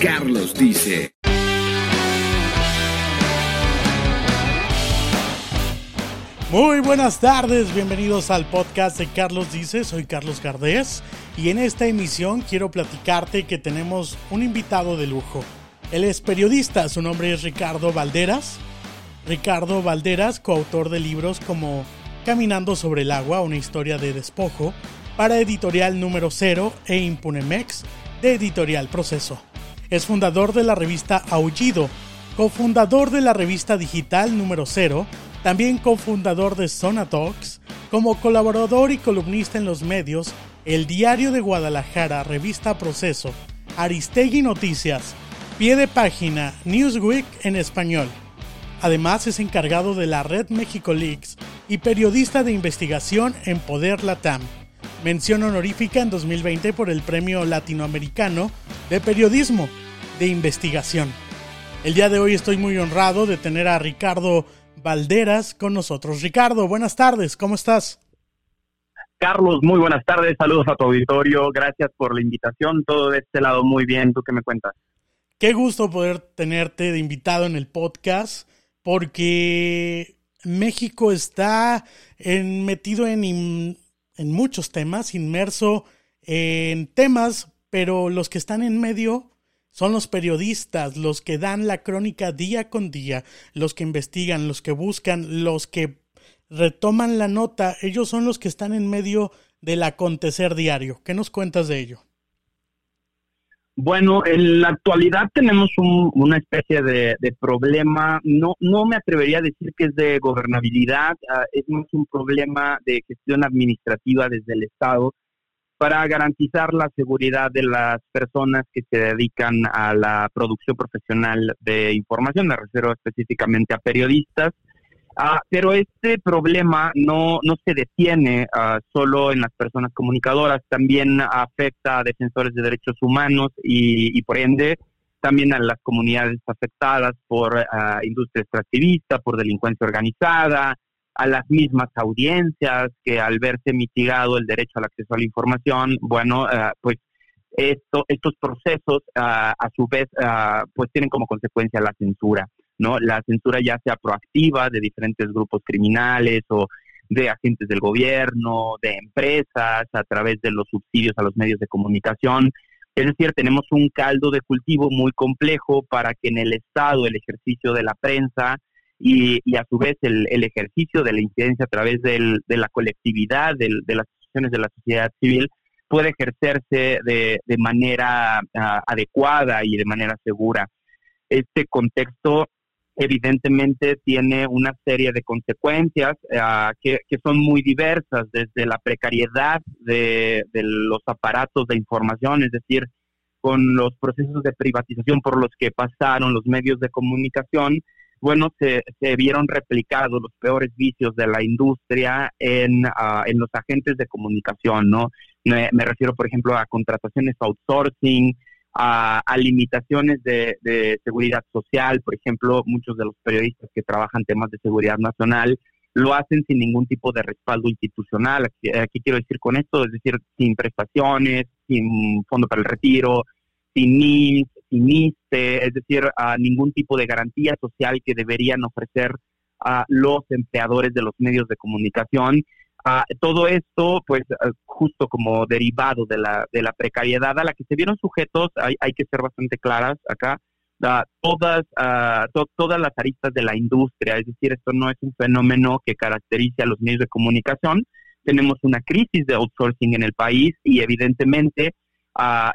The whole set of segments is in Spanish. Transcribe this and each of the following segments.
Carlos dice. Muy buenas tardes, bienvenidos al podcast de Carlos Dice, soy Carlos Gardés y en esta emisión quiero platicarte que tenemos un invitado de lujo. Él es periodista, su nombre es Ricardo Valderas. Ricardo Valderas, coautor de libros como Caminando sobre el agua, una historia de despojo, para editorial número 0 e Impunemex de editorial Proceso. Es fundador de la revista Aullido, cofundador de la revista digital número 0 también cofundador de Zona Talks, como colaborador y columnista en los medios, El Diario de Guadalajara, Revista Proceso, Aristegui Noticias, Pie de Página, Newsweek en español. Además es encargado de la Red México Leaks y periodista de investigación en Poder Latam. Mención honorífica en 2020 por el Premio Latinoamericano de Periodismo de Investigación. El día de hoy estoy muy honrado de tener a Ricardo Valderas con nosotros. Ricardo, buenas tardes, ¿cómo estás? Carlos, muy buenas tardes, saludos a tu auditorio, gracias por la invitación, todo de este lado muy bien, ¿tú qué me cuentas? Qué gusto poder tenerte de invitado en el podcast, porque México está metido en, en muchos temas, inmerso en temas, pero los que están en medio son los periodistas los que dan la crónica día con día, los que investigan, los que buscan, los que retoman la nota. Ellos son los que están en medio del acontecer diario. ¿Qué nos cuentas de ello? Bueno, en la actualidad tenemos una especie de, problema, no, no me atrevería a decir que es de gobernabilidad, ah, es más un problema de gestión administrativa desde el Estado para garantizar la seguridad de las personas que se dedican a la producción profesional de información, me refiero específicamente a periodistas. Ah, pero este problema no, no se detiene ah, solo en las personas comunicadoras, también afecta a defensores de derechos humanos y, por ende también a las comunidades afectadas por uh, industria extractivista, por delincuencia organizada, a las mismas audiencias que al verse mitigado el derecho al acceso a la información, bueno, pues esto, estos procesos a su vez pues tienen como consecuencia la censura, ¿no? La censura ya sea proactiva de diferentes grupos criminales o de agentes del gobierno, de empresas, a través de los subsidios a los medios de comunicación. Es decir, tenemos un caldo de cultivo muy complejo para que en el Estado el ejercicio de la prensa y, a su vez el, ejercicio de la incidencia a través de la colectividad, de las instituciones de la sociedad civil, puede ejercerse de, manera ah, adecuada y de manera segura. Este contexto evidentemente tiene una serie de consecuencias ah, que, son muy diversas, desde la precariedad de, los aparatos de información, es decir, con los procesos de privatización por los que pasaron los medios de comunicación, bueno, se, se vieron replicados los peores vicios de la industria en, ah, en los agentes de comunicación, ¿no? Me, refiero, por ejemplo, a contrataciones outsourcing, a, limitaciones de, de, seguridad social, por ejemplo, muchos de los periodistas que trabajan temas de seguridad nacional lo hacen sin ningún tipo de respaldo institucional. Aquí, quiero decir con esto? Es decir, sin prestaciones, sin fondo para el retiro, sin NIMS, INISTE, es decir, a ningún tipo de garantía social que deberían ofrecer a los empleadores de los medios de comunicación. Todo esto, pues, justo como derivado de la, de la precariedad a la que se vieron sujetos, hay, hay que ser bastante claras acá, todas, todas las aristas de la industria, es decir, esto no es un fenómeno que caracterice a los medios de comunicación. Tenemos una crisis de outsourcing en el país y evidentemente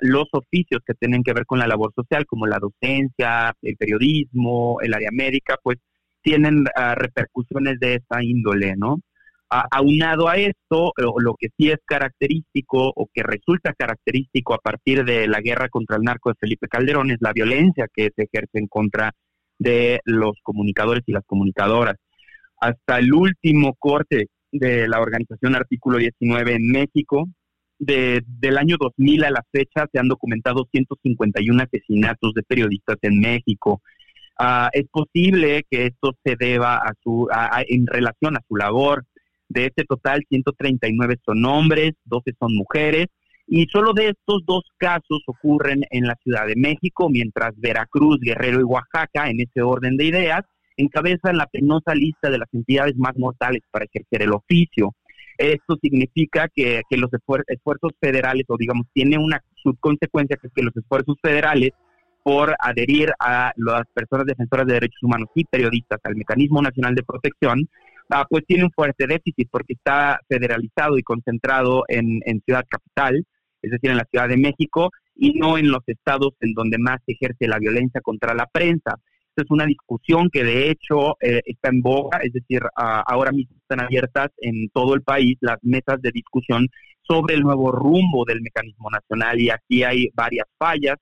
los oficios que tienen que ver con la labor social, como la docencia, el periodismo, el área médica, pues tienen ah, repercusiones de esa índole, ¿no? Aunado a esto, lo, que sí es característico o que resulta característico a partir de la guerra contra el narco de Felipe Calderón es la violencia que se ejerce en contra de los comunicadores y las comunicadoras. Hasta el último corte de la organización Artículo 19 en México, de, del año 2000 a la fecha se han documentado 151 asesinatos de periodistas en México. Ah, es posible que esto se deba a su, en relación a su labor. De este total, 139 son hombres, 12 son mujeres, Y solo de estos dos casos ocurren en la Ciudad de México, mientras Veracruz, Guerrero y Oaxaca, en ese orden de ideas, encabezan la penosa lista de las entidades más mortales para ejercer el oficio. Esto significa que, los esfuerzos federales, o digamos, tiene una subconsecuencia que es que los esfuerzos federales por adherir a las personas defensoras de derechos humanos y periodistas al Mecanismo Nacional de Protección, ah, pues tiene un fuerte déficit porque está federalizado y concentrado en, en Ciudad Capital, es decir, en la Ciudad de México, y no en los estados en donde más se ejerce la violencia contra la prensa. Esta es una discusión que de hecho eh, está en boga, es decir, ahora mismo están abiertas en todo el país las mesas de discusión sobre el nuevo rumbo del mecanismo nacional y aquí hay varias fallas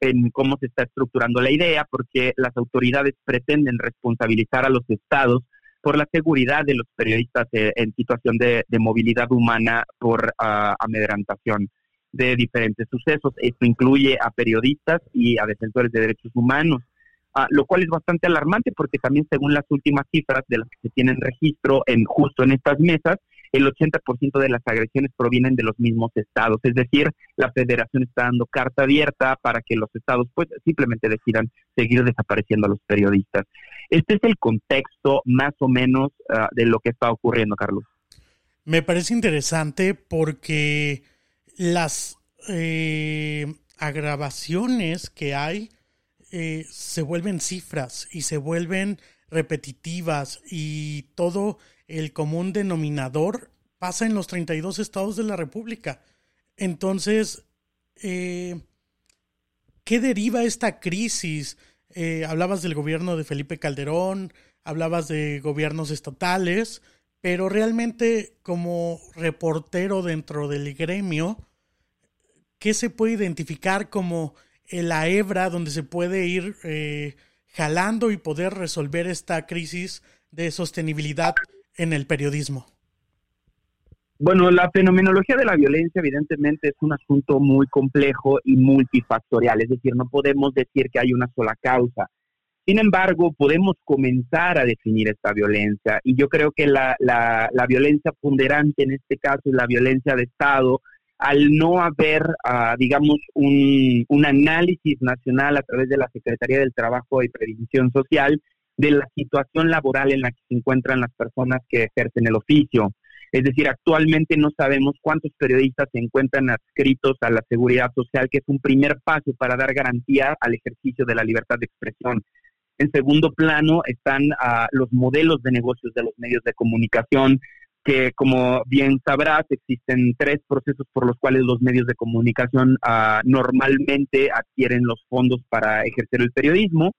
en cómo se está estructurando la idea, porque las autoridades pretenden responsabilizar a los estados por la seguridad de los periodistas eh, en situación de, movilidad humana por uh, amedrantación de diferentes sucesos. Esto incluye a periodistas y a defensores de derechos humanos, ah, lo cual es bastante alarmante porque también según las últimas cifras de las que se tienen registro en justo en estas mesas, el 80% de las agresiones provienen de los mismos estados. Es decir, la federación está dando carta abierta para que los estados pues simplemente decidan seguir desapareciendo a los periodistas. Este es el contexto más o menos ah, de lo que está ocurriendo, Carlos. Me parece interesante porque las eh, agravaciones que hay eh, se vuelven cifras y se vuelven repetitivas y todo el común denominador pasa en los 32 estados de la República. Entonces, eh, ¿qué deriva esta crisis? hablabas del gobierno de Felipe Calderón, hablabas de gobiernos estatales, pero realmente como reportero dentro del gremio, ¿qué se puede identificar como la hebra donde se puede ir eh, jalando y poder resolver esta crisis de sostenibilidad en el periodismo? Bueno, la fenomenología de la violencia evidentemente es un asunto muy complejo y multifactorial, es decir, no podemos decir que hay una sola causa. Sin embargo, podemos comenzar a definir esta violencia y yo creo que la, la, violencia ponderante en este caso es la violencia de Estado, al no haber, ah, digamos, un, un, análisis nacional a través de la Secretaría del Trabajo y Previsión Social de la situación laboral en la que se encuentran las personas que ejercen el oficio. Es decir, actualmente no sabemos cuántos periodistas se encuentran adscritos a la seguridad social, que es un primer paso para dar garantía al ejercicio de la libertad de expresión. En segundo plano están ah, los modelos de negocios de los medios de comunicación, que como bien sabrás, existen tres procesos por los cuales los medios de comunicación ah, normalmente adquieren los fondos para ejercer el periodismo,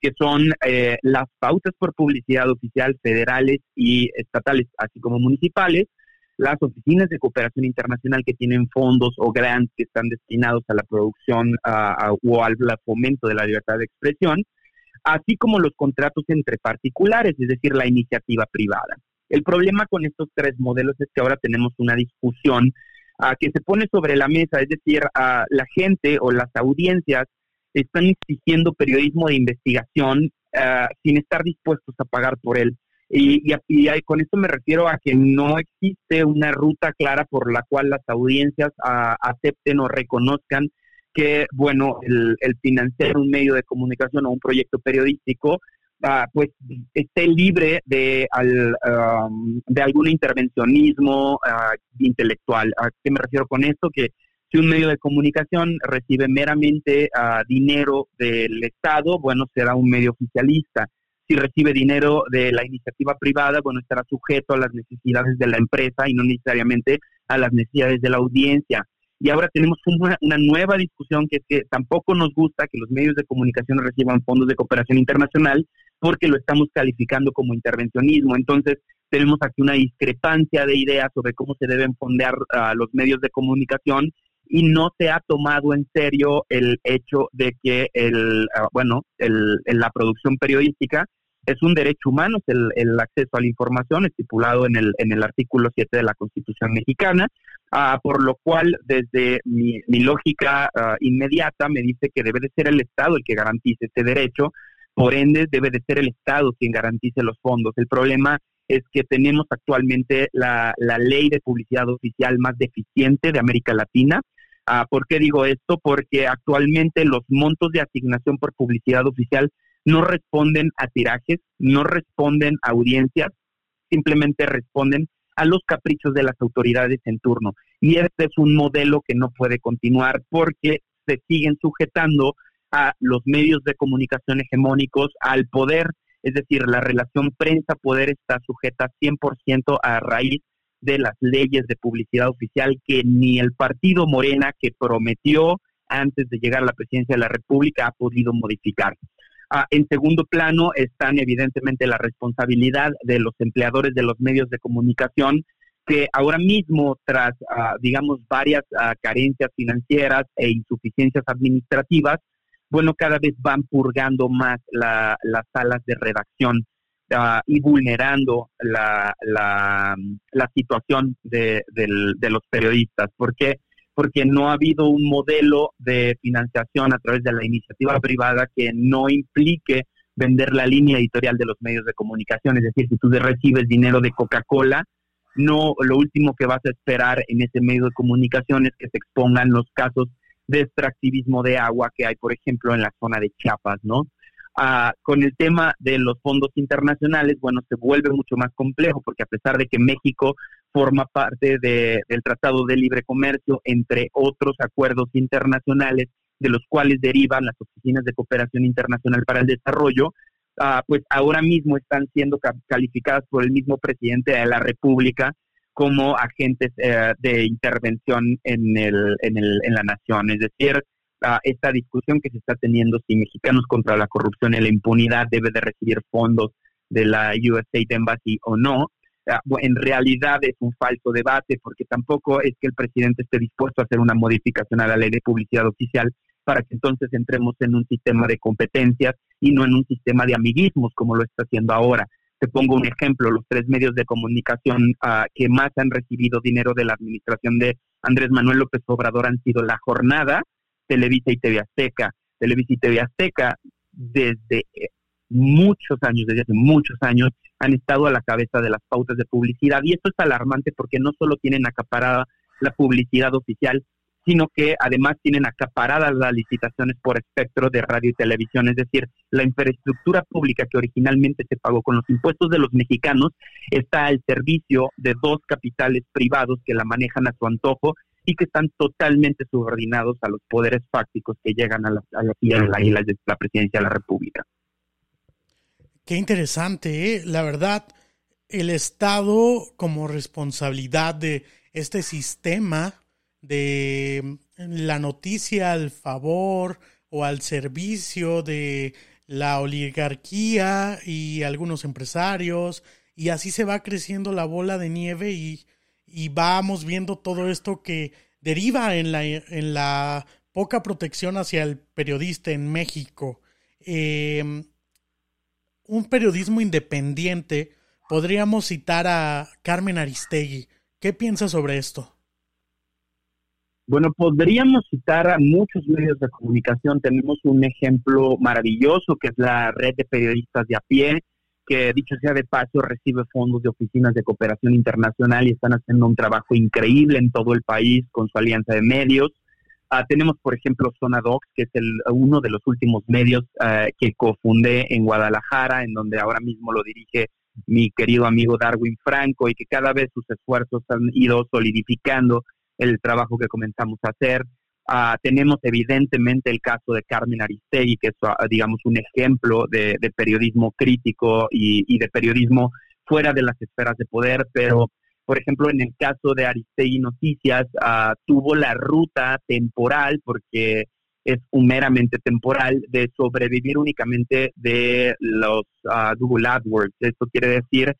que son eh, las pautas por publicidad oficial federales y estatales, así como municipales, las oficinas de cooperación internacional que tienen fondos o grants que están destinados a la producción ah, o al fomento de la libertad de expresión, así como los contratos entre particulares, es decir, la iniciativa privada. El problema con estos tres modelos es que ahora tenemos una discusión ah, que se pone sobre la mesa, es decir, a la gente o las audiencias están exigiendo periodismo de investigación ah, sin estar dispuestos a pagar por él. Y, con esto me refiero a que no existe una ruta clara por la cual las audiencias ah, acepten o reconozcan que, bueno, el, financiar un medio de comunicación o un proyecto periodístico, ah, pues esté libre de, de algún intervencionismo ah, intelectual. ¿A qué me refiero con esto? Que si un medio de comunicación recibe meramente ah, dinero del Estado, bueno, será un medio oficialista. Si recibe dinero de la iniciativa privada, bueno, estará sujeto a las necesidades de la empresa y no necesariamente a las necesidades de la audiencia. Y ahora tenemos una, nueva discusión que es que tampoco nos gusta que los medios de comunicación reciban fondos de cooperación internacional porque lo estamos calificando como intervencionismo. Entonces, tenemos aquí una discrepancia de ideas sobre cómo se deben fondear a los medios de comunicación y no se ha tomado en serio el hecho de que el, ah, bueno, el, la producción periodística es un derecho humano, el, el, acceso a la información estipulado en el, en el artículo 7 de la Constitución mexicana, ah, por lo cual desde mi, lógica ah, inmediata me dice que debe de ser el Estado el que garantice este derecho, por ende debe de ser el Estado quien garantice los fondos. El problema es que tenemos actualmente la, la ley de publicidad oficial más deficiente de América Latina, Ah, ¿Por qué digo esto? Porque actualmente los montos de asignación por publicidad oficial no responden a tirajes, no responden a audiencias, simplemente responden a los caprichos de las autoridades en turno. Y este es un modelo que no puede continuar porque se siguen sujetando a los medios de comunicación hegemónicos, al poder, es decir, la relación prensa-poder está sujeta 100% a raíz de las leyes de publicidad oficial que ni el partido Morena que prometió antes de llegar a la presidencia de la República ha podido modificar. Ah, en segundo plano están evidentemente la responsabilidad de los empleadores de los medios de comunicación que ahora mismo, tras, ah, digamos, varias ah, carencias financieras e insuficiencias administrativas, bueno, cada vez van purgando más las salas de redacción y vulnerando la, situación de, de, los periodistas. ¿Por qué? porque no ha habido un modelo de financiación a través de la iniciativa privada que no implique vender la línea editorial de los medios de comunicación. Es decir, si tú recibes dinero de Coca-Cola, no lo último que vas a esperar en ese medio de comunicación es que se expongan los casos de extractivismo de agua que hay, por ejemplo, en la zona de Chiapas, ¿no? Ah, con el tema de los fondos internacionales, bueno, se vuelve mucho más complejo porque a pesar de que México forma parte del Tratado de Libre Comercio, entre otros acuerdos internacionales de los cuales derivan las oficinas de cooperación internacional para el desarrollo, ah, pues ahora mismo están siendo calificadas por el mismo presidente de la República como agentes eh, de intervención en, el, en, el, en la nación. Es decir, ah, esta discusión que se está teniendo si mexicanos contra la corrupción y la impunidad debe de recibir fondos de la USA Embassy o no, Ah, en realidad es un falso debate porque tampoco es que el presidente esté dispuesto a hacer una modificación a la ley de publicidad oficial para que entonces entremos en un sistema de competencias y no en un sistema de amiguismos como lo está haciendo ahora. Te pongo un ejemplo, los tres medios de comunicación ah, que más han recibido dinero de la administración de Andrés Manuel López Obrador han sido La Jornada, Televisa y TV Azteca. Televisa y TV Azteca desde eh, muchos años, desde hace muchos años, han estado a la cabeza de las pautas de publicidad. Y esto es alarmante porque no solo tienen acaparada la publicidad oficial, sino que además tienen acaparadas las licitaciones por espectro de radio y televisión, es decir, la infraestructura pública que originalmente se pagó con los impuestos de los mexicanos está al servicio de dos capitales privados que la manejan a su antojo y que están totalmente subordinados a los poderes fácticos que llegan a la, a de la presidencia de la República. Qué interesante, ¿eh? la verdad, el Estado como responsabilidad de este sistema de la noticia al favor o al servicio de la oligarquía y algunos empresarios y así se va creciendo la bola de nieve y, y vamos viendo todo esto que deriva en la, en la poca protección hacia el periodista en México. Eh, un periodismo independiente, podríamos citar a Carmen Aristegui. ¿Qué piensa sobre esto? Bueno, podríamos citar a muchos medios de comunicación. Tenemos un ejemplo maravilloso que es la red de periodistas de a pie, que dicho sea de paso recibe fondos de oficinas de cooperación internacional y están haciendo un trabajo increíble en todo el país con su alianza de medios. Ah, tenemos, por ejemplo, Zona Docs, que es el, uno de los últimos medios ah, que cofundé en Guadalajara, en donde ahora mismo lo dirige mi querido amigo Darwin Franco y que cada vez sus esfuerzos han ido solidificando el trabajo que comenzamos a hacer. Ah, tenemos evidentemente el caso de Carmen Aristegui, que es, digamos, un ejemplo de, periodismo crítico y, de periodismo fuera de las esferas de poder, pero por ejemplo, en el caso de Aristegui Noticias, uh, tuvo la ruta temporal, porque es meramente temporal, de sobrevivir únicamente de los uh, Google AdWords. Esto quiere decir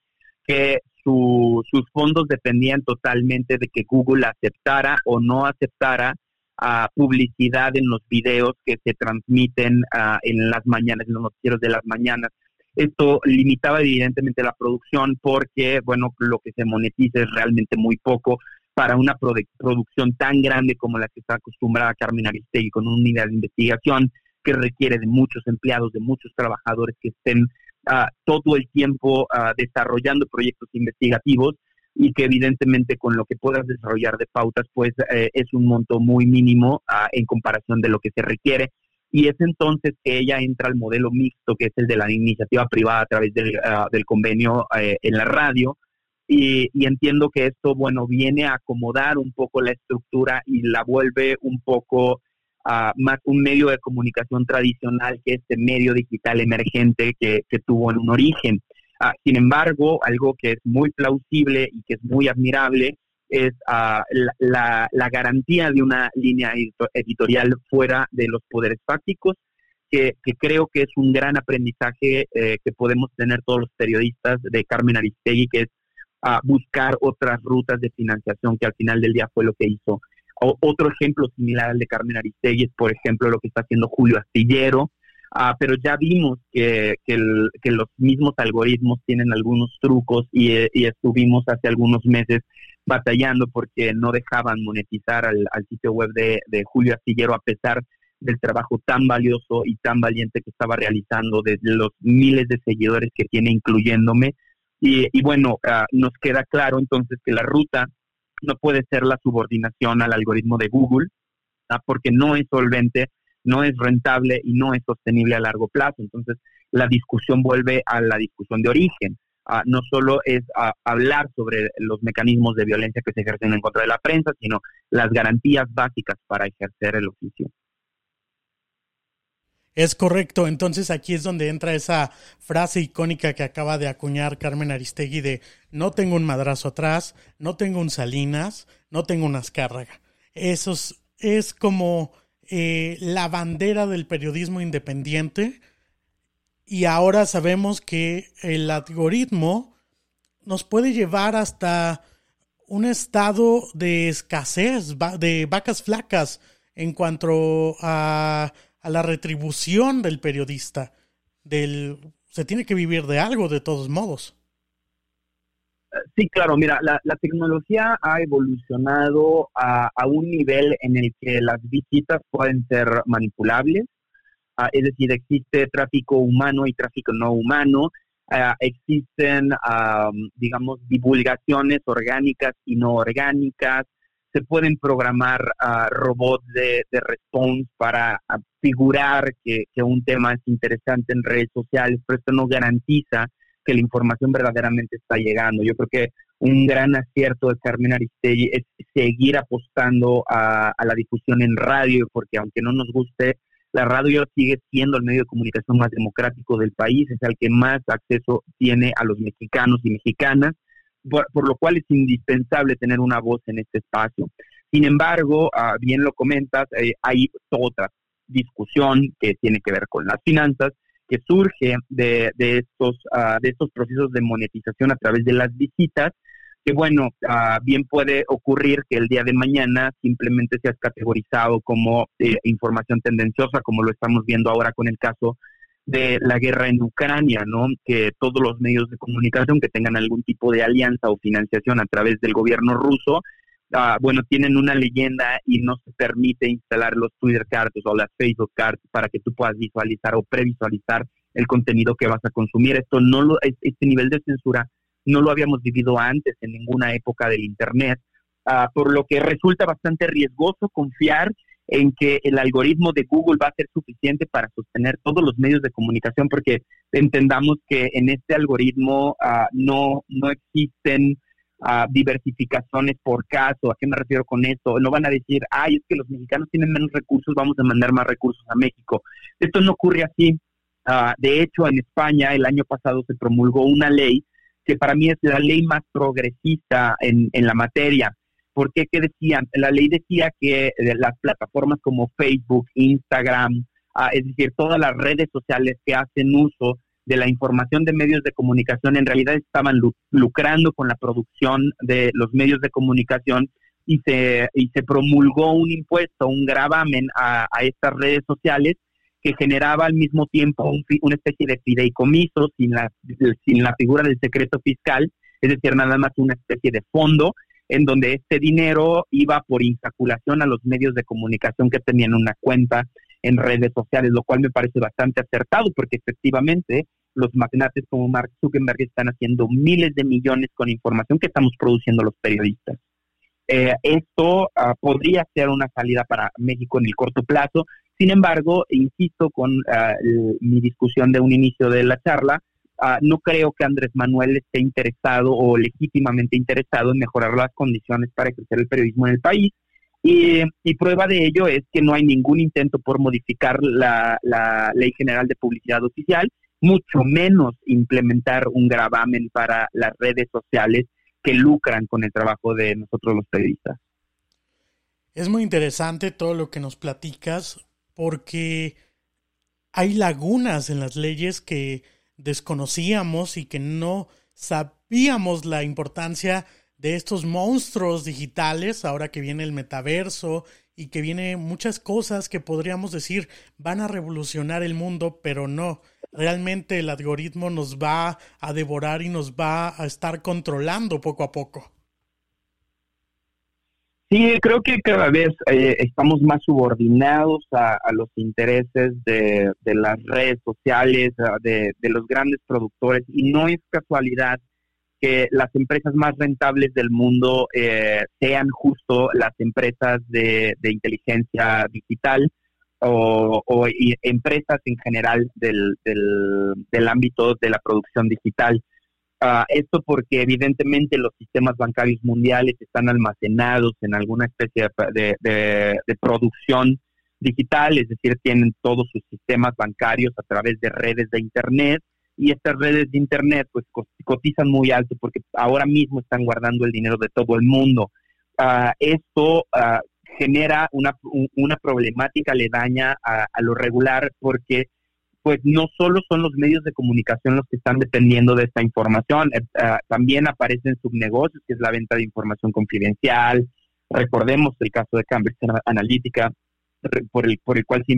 que sus fondos dependían totalmente de que Google aceptara o no aceptara uh, publicidad en los videos que se transmiten en las mañanas, en los noticieros de las mañanas. Esto limitaba evidentemente la producción porque, bueno, lo que se monetiza es realmente muy poco para una producción tan grande como la que está acostumbrada Carmen Aristegui con una unidad de investigación que requiere de muchos empleados, de muchos trabajadores que estén ah, todo el tiempo ah, desarrollando proyectos investigativos. Y que evidentemente con lo que puedas desarrollar de pautas, pues eh, es un monto muy mínimo ah, en comparación de lo que se requiere. Y es entonces que ella entra al modelo mixto, que es el de la iniciativa privada a través del, ah, del convenio eh, en la radio. Y, y, entiendo que esto, bueno, viene a acomodar un poco la estructura y la vuelve un poco uh, más un medio de comunicación tradicional que este medio digital emergente que, que tuvo en un origen. Ah, sin embargo, algo que es muy plausible y que es muy admirable es ah, la, garantía de una línea editorial fuera de los poderes fácticos, que, creo que es un gran aprendizaje eh, que podemos tener todos los periodistas de Carmen Aristegui, que es ah, buscar otras rutas de financiación, que al final del día fue lo que hizo. otro ejemplo similar al de Carmen Aristegui es, por ejemplo, lo que está haciendo Julio Astillero, Ah, pero ya vimos que, que, los mismos algoritmos tienen algunos trucos y, estuvimos hace algunos meses batallando porque no dejaban monetizar al, sitio web de, Julio Astillero a pesar del trabajo tan valioso y tan valiente que estaba realizando, de los miles de seguidores que tiene, incluyéndome. Y, bueno, ah, nos queda claro entonces que la ruta no puede ser la subordinación al algoritmo de Google, ah, porque no es solvente no es rentable y no es sostenible a largo plazo. Entonces, la discusión vuelve a la discusión de origen. Ah, no solo es ah, hablar sobre los mecanismos de violencia que se ejercen en contra de la prensa, sino las garantías básicas para ejercer el oficio. Es correcto, entonces aquí es donde entra esa frase icónica que acaba de acuñar Carmen Aristegui de no tengo un madrazo atrás, no tengo un Salinas, no tengo una Azcárraga. Eso es como eh, la bandera del periodismo independiente y ahora sabemos que el algoritmo nos puede llevar hasta un estado de escasez, de vacas flacas en cuanto a, a la retribución del periodista. Del, se tiene que vivir de algo de todos modos. Sí, claro, mira, la, tecnología ha evolucionado a, un nivel en el que las visitas pueden ser manipulables, ah, es decir, existe tráfico humano y tráfico no humano, ah, existen, digamos, divulgaciones orgánicas y no orgánicas, se pueden programar ah, robots de, response para figurar que, que un tema es interesante en redes sociales, pero esto no garantiza que la información verdaderamente está llegando. Yo creo que un gran acierto de Carmen Aristegui es seguir apostando a, la difusión en radio, porque aunque no nos guste, la radio sigue siendo el medio de comunicación más democrático del país, es el que más acceso tiene a los mexicanos y mexicanas, por, lo cual es indispensable tener una voz en este espacio. Sin embargo, ah, bien lo comentas, eh, hay otra discusión que tiene que ver con las finanzas, que surge de, de estos, uh, de estos procesos de monetización a través de las visitas, que bueno, uh, bien puede ocurrir que el día de mañana simplemente seas categorizado como eh, información tendenciosa, como lo estamos viendo ahora con el caso de la guerra en Ucrania, ¿no? Que todos los medios de comunicación que tengan algún tipo de alianza o financiación a través del gobierno ruso Ah, bueno, tienen una leyenda y no se permite instalar los Twitter cards o las Facebook cards para que tú puedas visualizar o previsualizar el contenido que vas a consumir. Esto no lo, este nivel de censura no lo habíamos vivido antes en ninguna época del Internet, ah, por lo que resulta bastante riesgoso confiar en que el algoritmo de Google va a ser suficiente para sostener todos los medios de comunicación, porque entendamos que en este algoritmo ah, no, no existen a diversificaciones por caso. ¿A qué me refiero con esto? No van a decir, ay, es que los mexicanos tienen menos recursos, vamos a mandar más recursos a México. Esto no ocurre así. Ah, de hecho, en España el año pasado se promulgó una ley que para mí es la ley más progresista en, en la materia. ¿Por qué? ¿Qué decían? La ley decía que eh, las plataformas como Facebook, Instagram, ah, es decir, todas las redes sociales que hacen uso de la información de medios de comunicación en realidad estaban lucrando con la producción de los medios de comunicación y se, y se promulgó un impuesto, un gravamen a, estas redes sociales que generaba al mismo tiempo una especie de fideicomiso sin la, sin la figura del secreto fiscal, es decir, nada más una especie de fondo en donde este dinero iba por insaculación a los medios de comunicación que tenían una cuenta en redes sociales, lo cual me parece bastante acertado porque efectivamente los magnates como Mark Zuckerberg están haciendo miles de millones con información que estamos produciendo los periodistas. Eh, esto ah, podría ser una salida para México en el corto plazo. Sin embargo, insisto con ah, mi discusión de un inicio de la charla, ah, no creo que Andrés Manuel esté interesado o legítimamente interesado en mejorar las condiciones para ejercer el periodismo en el país. Y, prueba de ello es que no hay ningún intento por modificar la Ley General de Publicidad Oficial, mucho menos implementar un gravamen para las redes sociales que lucran con el trabajo de nosotros los periodistas. Es muy interesante todo lo que nos platicas porque hay lagunas en las leyes que desconocíamos y que no sabíamos la importancia de estos monstruos digitales ahora que viene el metaverso y que viene muchas cosas que podríamos decir van a revolucionar el mundo, pero no realmente el algoritmo nos va a devorar y nos va a estar controlando poco a poco. Sí, creo que cada vez eh, estamos más subordinados a, los intereses de, las redes sociales, de, los grandes productores, y no es casualidad que las empresas más rentables del mundo eh, sean justo las empresas de, inteligencia digital, o, empresas en general del, del, ámbito de la producción digital. Uh, esto porque evidentemente los sistemas bancarios mundiales están almacenados en alguna especie de, de, producción digital, es decir, tienen todos sus sistemas bancarios a través de redes de Internet y estas redes de Internet pues cotizan muy alto porque ahora mismo están guardando el dinero de todo el mundo. Uh, esto uh, genera una, una problemática aledaña a, a lo regular porque pues no solo son los medios de comunicación los que están dependiendo de esta información, ah, también aparecen subnegocios, que es la venta de información confidencial. Recordemos el caso de Cambridge Analytica, por el, por el cual se,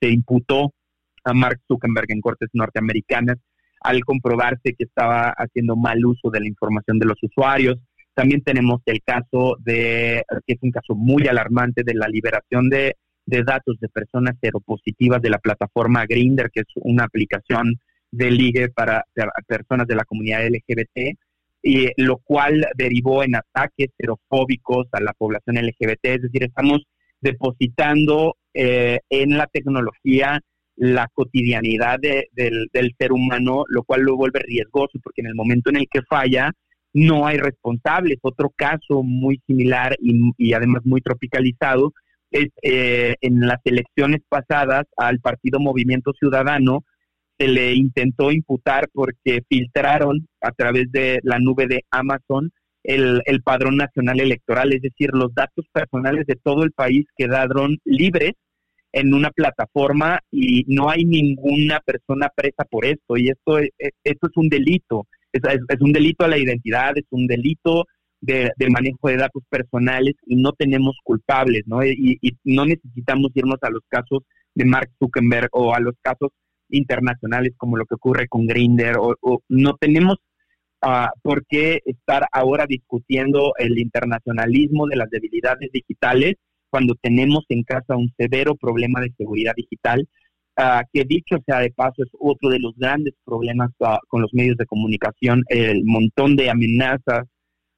se imputó a Mark Zuckerberg en cortes norteamericanas al comprobarse que estaba haciendo mal uso de la información de los usuarios. También tenemos el caso de, que es un caso muy alarmante, de la liberación de, datos de personas seropositivas de la plataforma Grinder, que es una aplicación de ligue para, personas de la comunidad LGBT, y lo cual derivó en ataques serofóbicos a la población LGBT. Es decir, estamos depositando eh, en la tecnología la cotidianidad del, del, ser humano, lo cual lo vuelve riesgoso, porque en el momento en el que falla, no hay responsables. Otro caso muy similar y, además muy tropicalizado es eh, en las elecciones pasadas al partido Movimiento Ciudadano se le intentó imputar porque filtraron a través de la nube de Amazon el, el padrón nacional electoral, es decir, los datos personales de todo el país quedaron libres en una plataforma y no hay ninguna persona presa por esto y esto, esto es un delito es, un delito a la identidad, es un delito de, manejo de datos personales y no tenemos culpables, ¿no? Y, no necesitamos irnos a los casos de Mark Zuckerberg o a los casos internacionales como lo que ocurre con Grinder o, no tenemos uh, por qué estar ahora discutiendo el internacionalismo de las debilidades digitales cuando tenemos en casa un severo problema de seguridad digital Ah, que dicho sea de paso es otro de los grandes problemas ah, con los medios de comunicación, el montón de amenazas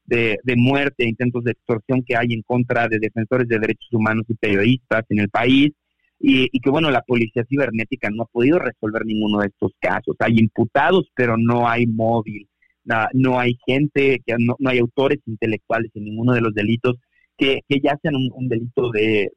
de, muerte, intentos de extorsión que hay en contra de defensores de derechos humanos y periodistas en el país, y, que bueno, la policía cibernética no ha podido resolver ninguno de estos casos. Hay imputados, pero no hay móvil, no, hay gente, que no, hay autores intelectuales en ninguno de los delitos que, ya sean un, delito de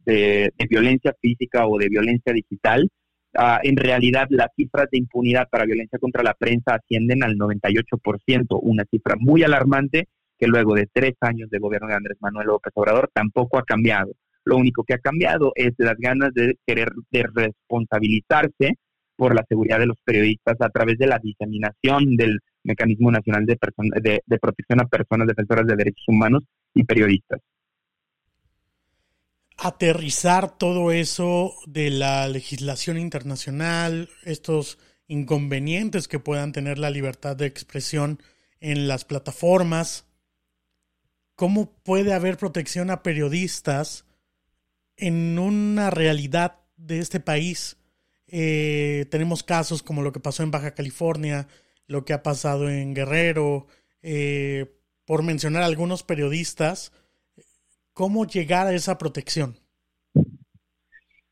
violencia física o de violencia digital, Ah, en realidad las cifras de impunidad para violencia contra la prensa ascienden al 98%, una cifra muy alarmante que luego de tres años de gobierno de Andrés Manuel López Obrador tampoco ha cambiado. Lo único que ha cambiado es las ganas de querer responsabilizarse por la seguridad de los periodistas a través de la diseminación del Mecanismo Nacional de, de Protección a Personas Defensoras de Derechos Humanos y Periodistas aterrizar todo eso de la legislación internacional, estos inconvenientes que puedan tener la libertad de expresión en las plataformas, cómo puede haber protección a periodistas en una realidad de este país Eh, tenemos casos como lo que pasó en Baja California, lo que ha pasado en Guerrero, eh, por mencionar algunos periodistas. ¿Cómo llegar a esa protección?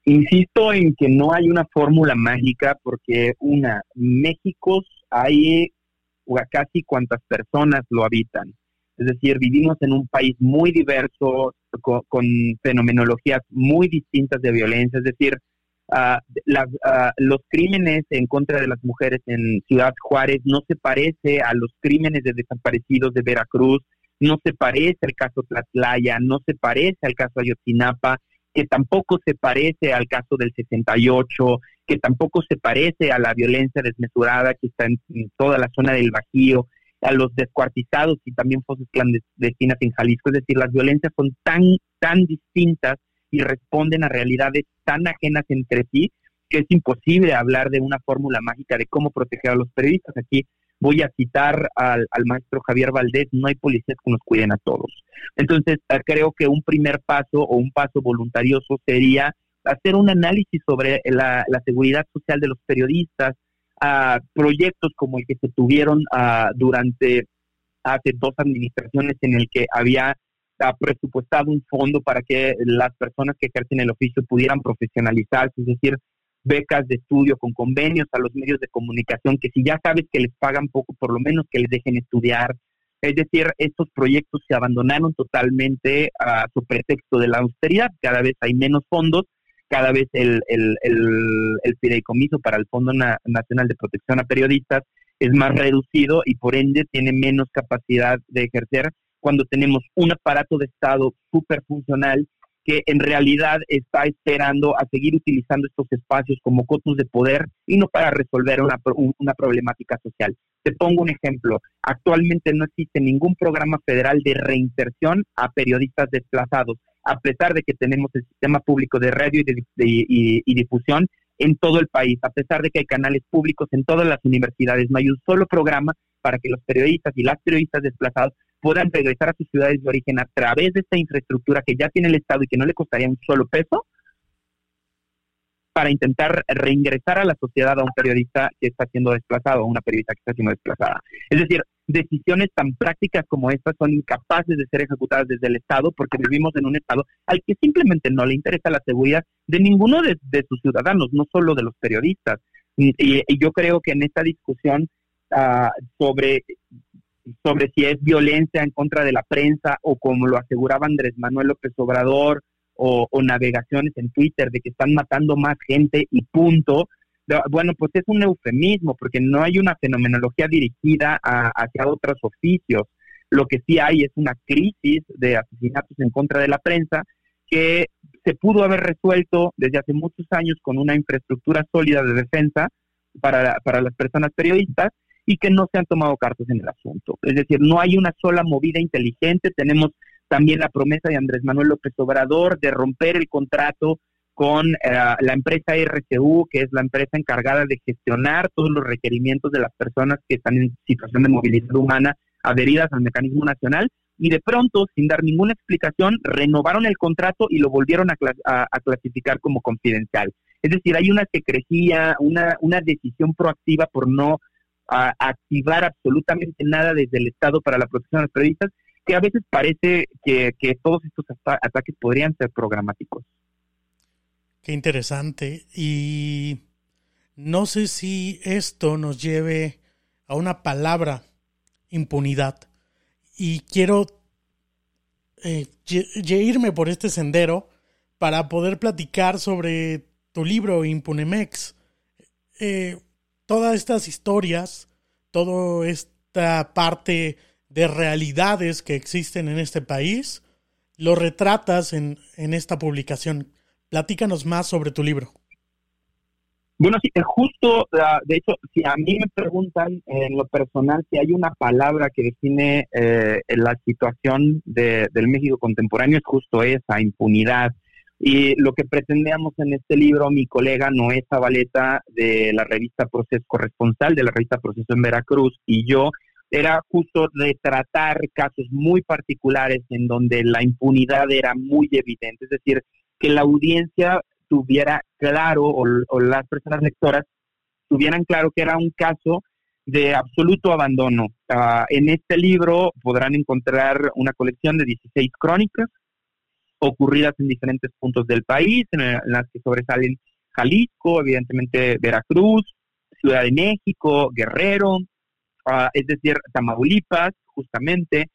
Insisto en que no hay una fórmula mágica porque una, México hay casi cuantas personas lo habitan. Es decir, vivimos en un país muy diverso, con, fenomenologías muy distintas de violencia. Es decir, uh, los crímenes en contra de las mujeres en Ciudad Juárez no se parece a los crímenes de desaparecidos de Veracruz, no se parece al caso Tlatlaya, no se parece al caso Ayotzinapa que tampoco se parece al caso del 68, que tampoco se parece a la violencia desmesurada que está en, toda la zona del Bajío, a los descuartizados y también fosas clandestinas en Jalisco. Es decir, las violencias son tan, tan distintas y responden a realidades tan ajenas entre sí que es imposible hablar de una fórmula mágica de cómo proteger a los periodistas. Aquí voy a citar al, maestro Javier Valdés, no hay policías que nos cuiden a todos. Entonces, ah, creo que un primer paso o un paso voluntarioso sería hacer un análisis sobre la, seguridad social de los periodistas, a proyectos como el que se tuvieron durante hace dos administraciones en el que había ah, presupuestado un fondo para que las personas que ejercen el oficio pudieran profesionalizarse, es decir, becas de estudio con convenios a los medios de comunicación, que si ya sabes que les pagan poco, por lo menos que les dejen estudiar. Es decir, estos proyectos se abandonaron totalmente a su pretexto de la austeridad. Cada vez hay menos fondos, cada vez el, el, el, fideicomiso para el Fondo Nacional de Protección a Periodistas es más reducido y por ende tiene menos capacidad de ejercer cuando tenemos un aparato de Estado súper funcional que en realidad está esperando a seguir utilizando estos espacios como cotos de poder y no para resolver una, una problemática social. Te pongo un ejemplo. Actualmente no existe ningún programa federal de reinserción a periodistas desplazados, a pesar de que tenemos el sistema público de radio y, de, y difusión en todo el país, a pesar de que hay canales públicos en todas las universidades. No hay un solo programa para que los periodistas y las periodistas desplazados puedan regresar a sus ciudades de origen a través de esta infraestructura que ya tiene el Estado y que no le costaría un solo peso para intentar reingresar a la sociedad a un periodista que está siendo desplazado, a una periodista que está siendo desplazada. Es decir, decisiones tan prácticas como estas son incapaces de ser ejecutadas desde el Estado porque vivimos en un Estado al que simplemente no le interesa la seguridad de ninguno de, sus ciudadanos, no solo de los periodistas. Y, yo creo que en esta discusión uh, sobre sobre si es violencia en contra de la prensa o como lo aseguraba Andrés Manuel López Obrador o, navegaciones en Twitter de que están matando más gente y punto. Bueno, pues es un eufemismo porque no hay una fenomenología dirigida hacia otros oficios. Lo que sí hay es una crisis de asesinatos en contra de la prensa que se pudo haber resuelto desde hace muchos años con una infraestructura sólida de defensa para, para las personas periodistas y que no se han tomado cartas en el asunto. Es decir, no hay una sola movida inteligente. Tenemos también la promesa de Andrés Manuel López Obrador de romper el contrato con eh, la empresa RCU, que es la empresa encargada de gestionar todos los requerimientos de las personas que están en situación de movilidad humana adheridas al mecanismo nacional, y de pronto, sin dar ninguna explicación, renovaron el contrato y lo volvieron a, a clasificar como confidencial. Es decir, hay una secrecía, una, una decisión proactiva por no a activar absolutamente nada desde el Estado para la protección de los periodistas, que a veces parece que, todos estos ataques podrían ser programáticos. Qué interesante. Y no sé si esto nos lleve a una palabra, impunidad. Y quiero eh, irme por este sendero para poder platicar sobre tu libro Impunemex. Eh, todas estas historias, toda esta parte de realidades que existen en este país, lo retratas en, en esta publicación. Platícanos más sobre tu libro. Bueno, sí, justo, ah, de hecho, si a mí me preguntan en lo personal si hay una palabra que define eh, la situación de, del México contemporáneo, es justo esa, impunidad. Y lo que pretendíamos en este libro, mi colega Noé Zabaleta de la revista Proceso, corresponsal de la revista Proceso en Veracruz, y yo, era justo retratar casos muy particulares en donde la impunidad era muy evidente, es decir, que la audiencia tuviera claro o, las personas lectoras tuvieran claro que era un caso de absoluto abandono. Ah, en este libro podrán encontrar una colección de 16 crónicas ocurridas en diferentes puntos del país, en, las que sobresalen Jalisco, evidentemente Veracruz, Ciudad de México, Guerrero, ah, es decir, Tamaulipas, justamente,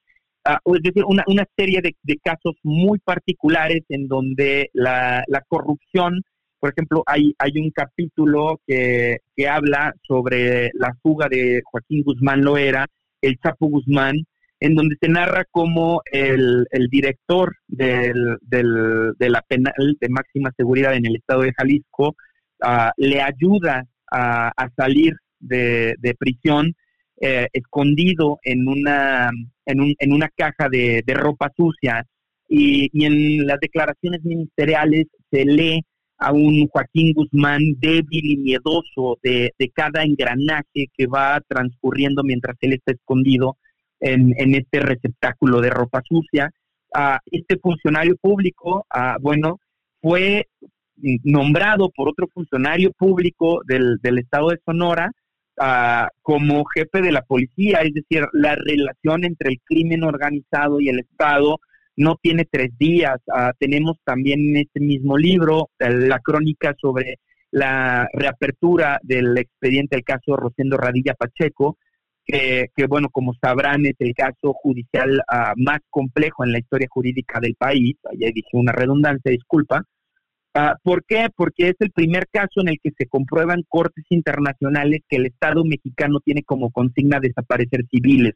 ah, es decir, una, serie de, casos muy particulares en donde la, corrupción, por ejemplo, hay, hay un capítulo que, que habla sobre la fuga de Joaquín Guzmán Loera, el Chapo Guzmán, en donde se narra cómo el, director del, de la penal de máxima seguridad en el estado de Jalisco ah, le ayuda a, salir de, prisión eh, escondido en una, en, un, en una caja de, ropa sucia. Y, y, en las declaraciones ministeriales se lee a un Joaquín Guzmán débil y miedoso de, de cada engranaje que va transcurriendo mientras él está escondido en, este receptáculo de ropa sucia. Uh, este funcionario público, ah, bueno, fue nombrado por otro funcionario público del, estado de Sonora ah, como jefe de la policía, es decir, la relación entre el crimen organizado y el Estado no tiene tres días. tenemos también en este mismo libro la crónica sobre la reapertura del expediente del caso Rosendo Radilla Pacheco, que, bueno, como sabrán, es el caso judicial ah, más complejo en la historia jurídica del país. Ya dije una redundancia, disculpa. Uh, ¿Por qué? Porque es el primer caso en el que se comprueban cortes internacionales que el Estado mexicano tiene como consigna desaparecer civiles.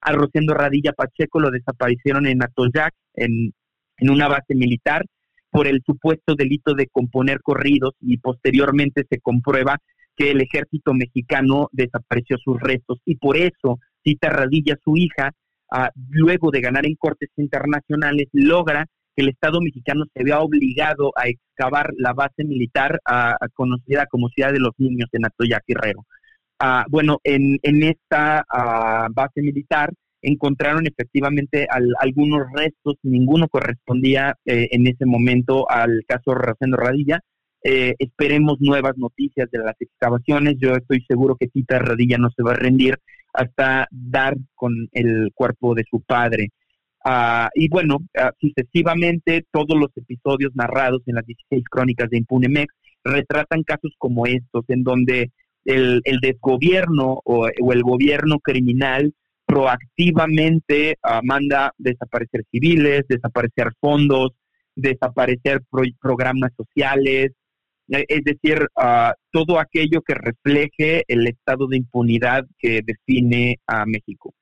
A Rosendo Radilla Pacheco lo desaparecieron en Atoyac, en, en una base militar, por el supuesto delito de componer corridos y posteriormente se comprueba que el ejército mexicano desapareció sus restos y por eso Cita Radilla, su hija, ah, luego de ganar en cortes internacionales, logra que el Estado mexicano se vea obligado a excavar la base militar ah, conocida como Ciudad de los Niños en Atoyac Guerrero. Ah, bueno, en, en esta base militar encontraron efectivamente algunos restos, ninguno correspondía eh, en ese momento al caso Racendo Radilla, eh, esperemos nuevas noticias de las excavaciones. Yo estoy seguro que Tita Radilla no se va a rendir hasta dar con el cuerpo de su padre. Ah, y bueno, ah, sucesivamente todos los episodios narrados en las 16 crónicas de Impunemex retratan casos como estos, en donde el, desgobierno o, el gobierno criminal proactivamente uh, manda desaparecer civiles, desaparecer fondos, desaparecer programas sociales, es decir, ah, todo aquello que refleje el estado de impunidad que define a México.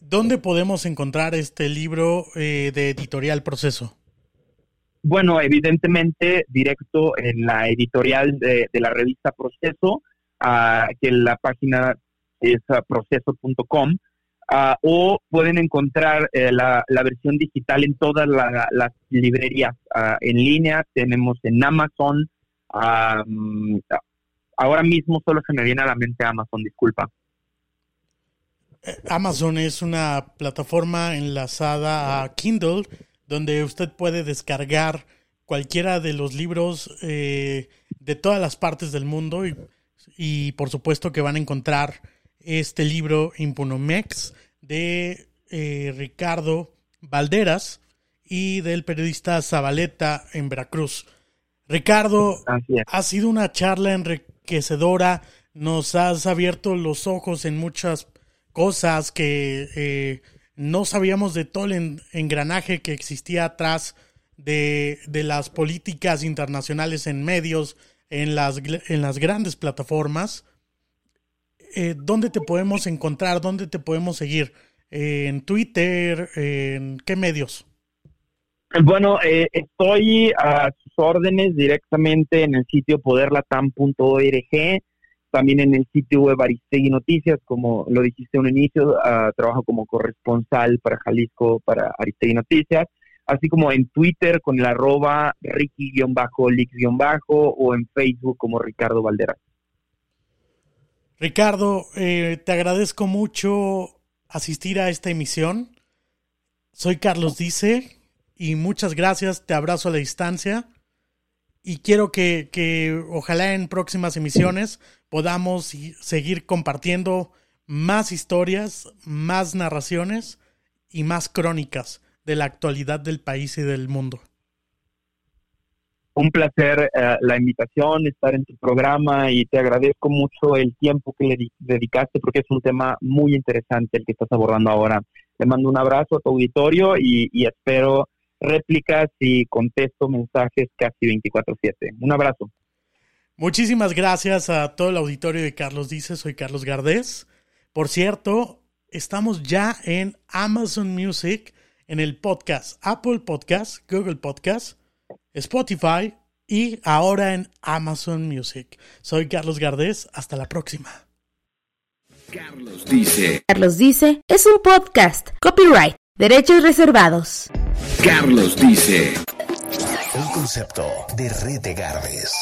¿Dónde podemos encontrar este libro eh, de editorial Proceso? Bueno, evidentemente directo en la editorial de, la revista Proceso, uh, que la página es proceso.com. Ah, o pueden encontrar eh, la, versión digital en todas las librerías ah, en línea. Tenemos en Amazon. Mm, ahora mismo solo se me viene a la mente Amazon, disculpa. Eh, Amazon es una plataforma enlazada a Kindle donde usted puede descargar cualquiera de los libros eh, de todas las partes del mundo y por supuesto que van a encontrar este libro Impunomex de eh, Ricardo Valderas y del periodista Zabaleta en Veracruz. Ricardo, ha sido una charla enriquecedora, nos has abierto los ojos en muchas cosas que eh, no sabíamos de todo el engranaje que existía atrás de, de, las políticas internacionales en medios, en las, en las grandes plataformas. Eh, ¿dónde te podemos encontrar? ¿Dónde te podemos seguir? ¿En Twitter? ¿En qué medios? Bueno, eh, estoy a sus órdenes directamente en el sitio poderlatam.org, también en el sitio web Aristegui Noticias, como lo dijiste en un inicio, ah, trabajo como corresponsal para Jalisco para Aristegui Noticias, así como en Twitter con el arroba Ricky-Lix- o en Facebook como Ricardo Valderas. Ricardo, eh, te agradezco mucho asistir a esta emisión. Soy Carlos Dice y muchas gracias, te abrazo a la distancia y quiero que, que ojalá en próximas emisiones podamos seguir compartiendo más historias, más narraciones y más crónicas de la actualidad del país y del mundo. Un placer eh, la invitación, estar en tu programa y te agradezco mucho el tiempo que le dedicaste porque es un tema muy interesante el que estás abordando ahora. Le mando un abrazo a tu auditorio y, y espero réplicas y contesto mensajes casi 24/7. Un abrazo. Muchísimas gracias a todo el auditorio de Carlos Dice, soy Carlos Gardés. Por cierto, estamos ya en Amazon Music, en el podcast Apple Podcast, Google Podcast, Spotify y ahora en Amazon Music. Soy Carlos Gardés, hasta la próxima. Carlos dice. Carlos dice es un podcast, copyright, derechos reservados. Carlos dice. Un concepto de Red de Gardés.